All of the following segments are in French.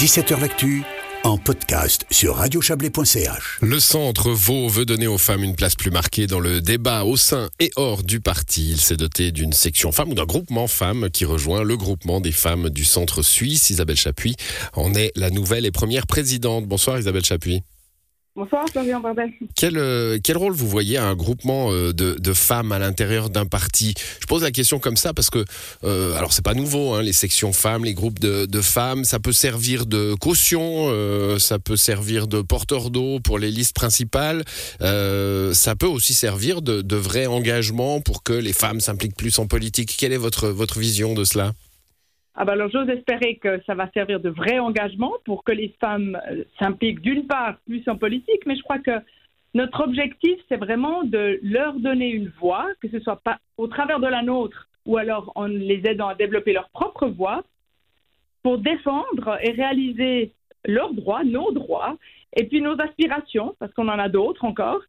17h L'actu en podcast sur radiochablais.ch. Le centre Vaud veut donner aux femmes une place plus marquée dans le débat au sein et hors du parti. Il s'est doté d'une section femmes ou d'un groupement femmes qui rejoint le groupement des femmes du centre suisse. Isabelle Chapuis en est la nouvelle et première présidente. Bonsoir Isabelle Chapuis. Bonsoir, Florian. Quel, euh, quel rôle vous voyez à un groupement euh, de, de, femmes à l'intérieur d'un parti? Je pose la question comme ça parce que, euh, alors c'est pas nouveau, hein, les sections femmes, les groupes de, de, femmes, ça peut servir de caution, euh, ça peut servir de porteur d'eau pour les listes principales, ça peut aussi servir de, de vrai engagement pour que les femmes s'impliquent plus en politique. Quelle est votre, votre vision de cela? Ah ben alors j'ose espérer que ça va servir de vrai engagement pour que les femmes euh, s'impliquent d'une part plus en politique, mais je crois que notre objectif c'est vraiment de leur donner une voix, que ce soit pas au travers de la nôtre ou alors en les aidant à développer leur propre voix, pour défendre et réaliser leurs droits, nos droits, et puis nos aspirations, parce qu'on en a d'autres encore,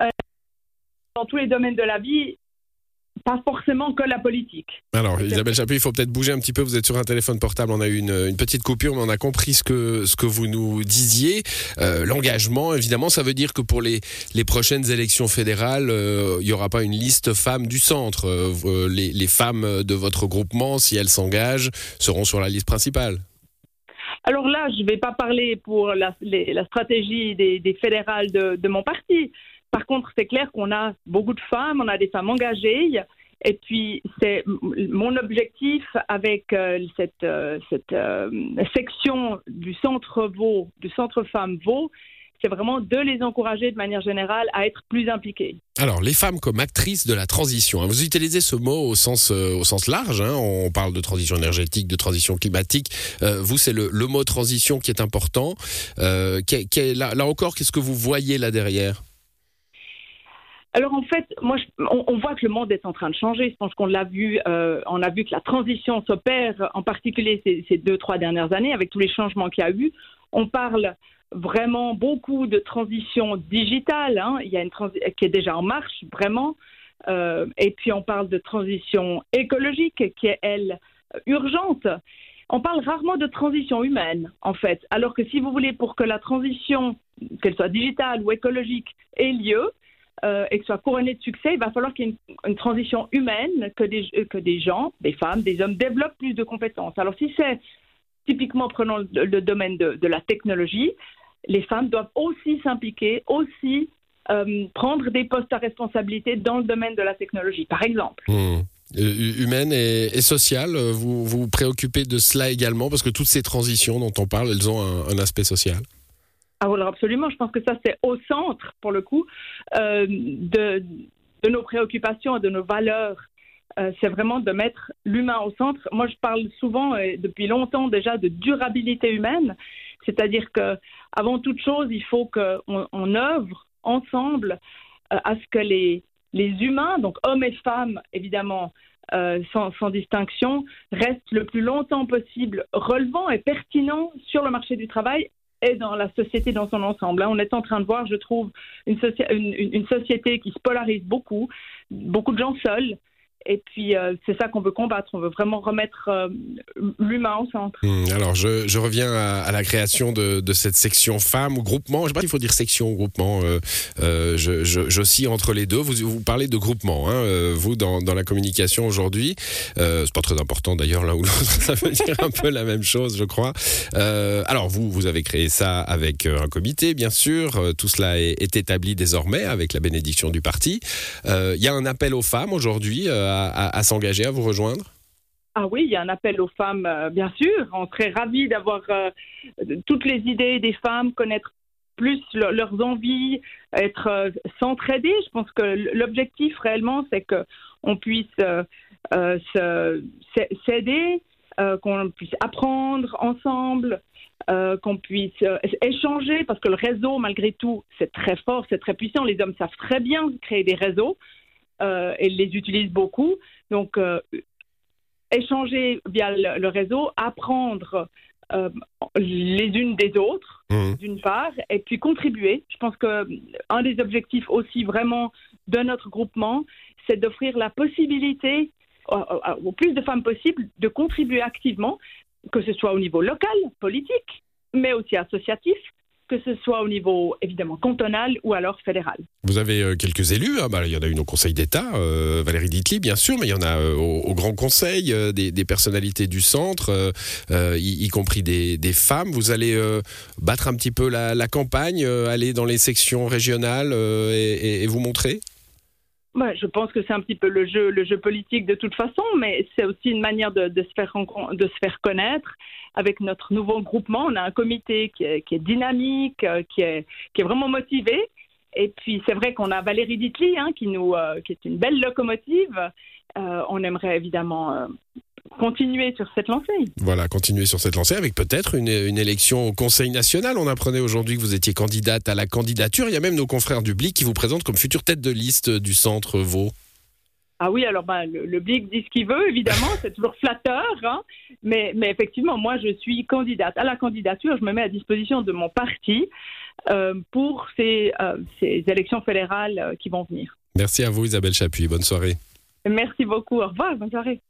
euh, dans tous les domaines de la vie, pas forcément que la politique. Alors, Isabelle Chapuis, il faut peut-être bouger un petit peu. Vous êtes sur un téléphone portable, on a eu une, une petite coupure, mais on a compris ce que, ce que vous nous disiez. Euh, L'engagement, évidemment, ça veut dire que pour les, les prochaines élections fédérales, euh, il n'y aura pas une liste femmes du centre. Euh, les, les femmes de votre groupement, si elles s'engagent, seront sur la liste principale. Alors là, je ne vais pas parler pour la, les, la stratégie des, des fédérales de, de mon parti. Par contre, c'est clair qu'on a beaucoup de femmes, on a des femmes engagées. Et puis, c'est mon objectif avec euh, cette, euh, euh, section du centre Vaud, du centre femmes Vaud, c'est vraiment de les encourager de manière générale à être plus impliquées. Alors, les femmes comme actrices de la transition, hein, vous utilisez ce mot au sens, au sens large, hein, on parle de transition énergétique, de transition climatique. vous, c'est le, mot transition qui est important. Là encore, qu'est-ce que vous voyez là derrière? Alors en fait, moi, on, voit que le monde est en train de changer. Je pense qu'on l'a vu, euh, on a vu que la transition s'opère, en particulier ces, deux trois dernières années, avec tous les changements qu'il y a eu. On parle vraiment beaucoup de transition digitale. Hein. Il y a une qui est déjà en marche, vraiment. Euh, et puis on parle de transition écologique, qui est elle urgente. On parle rarement de transition humaine, en fait. Alors que si vous voulez, pour que la transition, qu'elle soit digitale ou écologique, ait lieu, euh, et que soit couronné de succès, il va falloir qu'il y ait une, transition humaine, que des, que des gens, des femmes, des hommes développent plus de compétences. Alors si c'est typiquement prenons le, domaine de, la technologie, les femmes doivent aussi s'impliquer, aussi euh, prendre des postes à responsabilité dans le domaine de la technologie, par exemple. Mmh. Humaine et, sociale, vous vous préoccupez de cela également parce que toutes ces transitions dont on parle, elles ont un aspect social? Ah, alors absolument, je pense que ça c'est au centre, pour le coup, euh, de, nos préoccupations et de nos valeurs. Euh, c'est vraiment de mettre l'humain au centre. Moi, je parle souvent et depuis longtemps déjà de durabilité humaine, c'est-à-dire que avant toute chose, il faut qu'on on œuvre ensemble euh, à ce que les, les humains, donc hommes et femmes évidemment, euh, sans, sans, distinction, restent le plus longtemps possible relevant et pertinents sur le marché du travail dans la société dans son ensemble. Là, on est en train de voir, je trouve, une, une société qui se polarise beaucoup, beaucoup de gens seuls, et puis, euh, c'est ça qu'on veut combattre. On veut vraiment remettre euh, l'humain au centre. Mmh, alors, je, reviens à, la création de, cette section femmes ou groupement. Je ne sais pas s'il faut dire section ou groupement. Euh, euh je, je, entre les deux. Vous, vous parlez de groupement, hein, vous, dans, la communication aujourd'hui. c'est pas très important d'ailleurs, l'un ou l'autre. Ça veut dire un peu la même chose, je crois. alors, vous, vous avez créé ça avec un comité, bien sûr. Tout cela est, établi désormais avec la bénédiction du parti. Il y a un appel aux femmes aujourd'hui à, s'engager, à vous rejoindre? Ah oui, il y a un appel aux femmes, euh, bien sûr. On serait ravis d'avoir euh, toutes les idées des femmes, connaître plus le, leurs envies, être euh, s'entraider. Je pense que l'objectif réellement, c'est que on puisse s'aider, qu'on puisse apprendre ensemble, qu'on puisse échanger, parce que le réseau, malgré tout, c'est très fort, c'est très puissant. Les hommes savent très bien créer des réseaux euh, et les utilisent beaucoup. Donc, euh, échanger via le, le, réseau, apprendre euh, les unes des autres, mmh. d'une part, et puis contribuer. Je pense que un des objectifs aussi vraiment de notre groupement, c'est d'offrir la possibilité au plus de femmes possible de contribuer activement, que ce soit au niveau local, politique, mais aussi associatif que ce soit au niveau évidemment cantonal ou alors fédéral. Vous avez euh, quelques élus, hein. bah, il y en a une au Conseil d'État, euh, Valérie Ditli bien sûr, mais il y en a euh, au, Grand Conseil, des, personnalités du centre, y, compris des, femmes. Vous allez battre un petit peu la, campagne, aller dans les sections régionales et, vous montrer? Je pense que c'est un petit peu le jeu, politique de toute façon, mais c'est aussi une manière de, se faire, de se faire connaître. Avec notre nouveau groupement, on a un comité qui est, dynamique, euh, qui est, qui est vraiment motivé. Et puis c'est vrai qu'on a Valérie Ditli, hein, qui, nous, euh, qui est une belle locomotive. Euh, on aimerait évidemment continuer sur cette lancée. Voilà, continuer sur cette lancée avec peut-être une, élection au Conseil national. On apprenait aujourd'hui que vous étiez candidate à la candidature. Il y a même nos confrères du BLIC qui vous présentent comme future tête de liste du centre Vaud. Ah oui, alors ben, le, BLIC dit ce qu'il veut, évidemment, c'est toujours flatteur, hein. mais, mais effectivement, moi, je suis candidate à la candidature, je me mets à disposition de mon parti euh, pour ces, euh, ces, élections fédérales euh, qui vont venir. Merci à vous, Isabelle Chapuis, bonne soirée. Merci beaucoup, au revoir, bonne soirée.